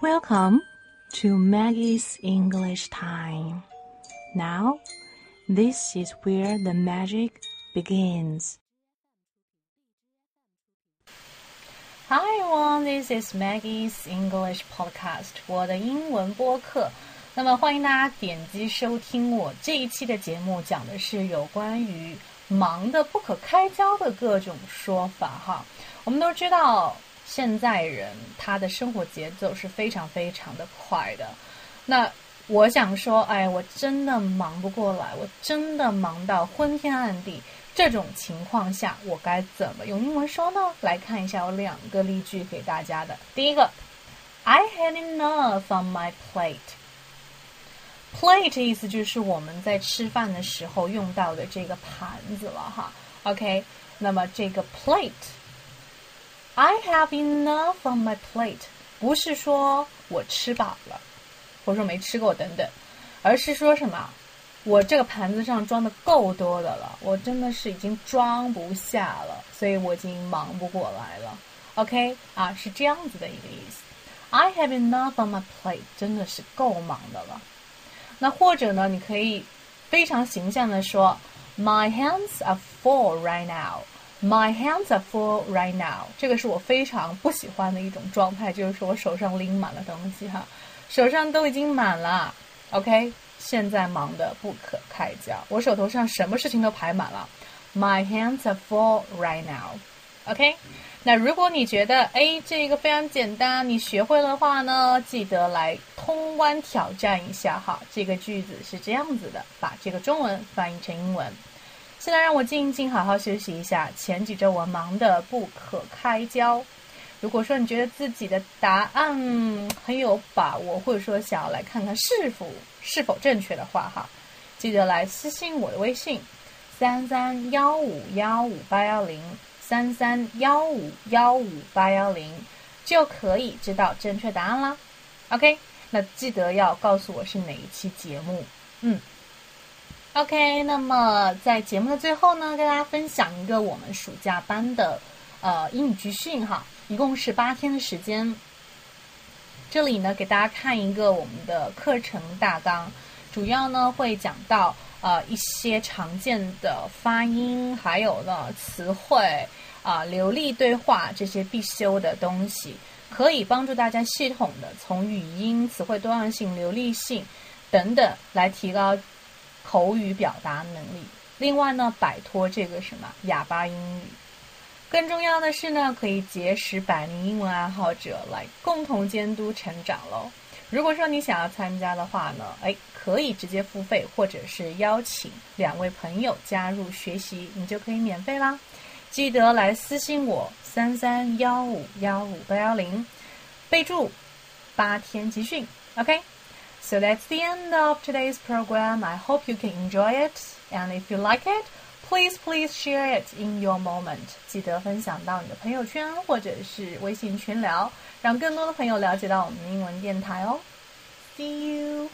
Welcome to Maggie's English Time. Now, this is where the magic begins. Hi everyone, this is Maggie's English Podcast，我的英文播客。那么欢迎大家点击收听我这一期的节目，讲的是有关于忙得不可开交的各种说法哈。我们都知道， 现在人他的生活节奏是非常非常的快的。那我想说，哎，我真的忙不过来，我真的忙到昏天暗地。这种情况下，我该怎么用英文说呢？来看一下，有两个例句给大家的。第一个，I had enough on my plate。plate 意思就是我们在吃饭的时候用到的这个盘子了哈。OK，那么这个 plate I have enough on my plate，不是说我吃饱了，或者说没吃够等等，而是说什么？我这个盘子上装的够多的了，我真的是已经装不下了，所以我已经忙不过来了。OK，啊，是这样子的一个意思。I have enough on my plate，真的是够忙的了。那或者呢，你可以非常形象的说，My hands are full right now. My hands are full right now. 这个是我非常不喜欢的一种状态，就是说我手上拎满了东西哈，手上都已经满了。OK。现在忙得不可开交，我手头上什么事情都排满了。My hands are full right now. OK，那如果你觉得哎这个非常简单，你学会的话呢，记得来通关挑战一下哈。这个句子是这样子的，把这个中文翻译成英文。现在让我静一静，好好休息一下。前几周我忙得不可开交。如果说你觉得自己的答案很有把握，或者说想要来看看是否是否正确的话，哈，记得来私信我的微信三三幺五幺五八幺零三三幺五幺五八幺零，就可以知道正确答案啦。OK，那记得要告诉我是哪一期节目。嗯，OK，那么在节目的最后呢，跟大家分享一个我们暑假班的呃英语集训哈。一共是八天的时间。这里呢，给大家看一个我们的课程大纲，主要呢会讲到呃一些常见的发音，还有呢词汇啊流利对话这些必修的东西，可以帮助大家系统的从语音、词汇多样性、流利性等等来提高口语表达能力。另外呢，摆脱这个什么哑巴英语。更重要的是呢，可以结识百名英文爱好者来共同监督成长喽。如果说你想要参加的话呢，哎，可以直接付费，或者是邀请两位朋友加入学习，你就可以免费啦。记得来私信我三三幺五幺五八幺零，备注八天集训，OK。OK，so that's the end of today's program. I hope you can enjoy it, and if you like it. Please, please share it in your moment. 记得分享到你的朋友圈或者是微信群聊，让更多的朋友了解到我们的英文电台哦。See you.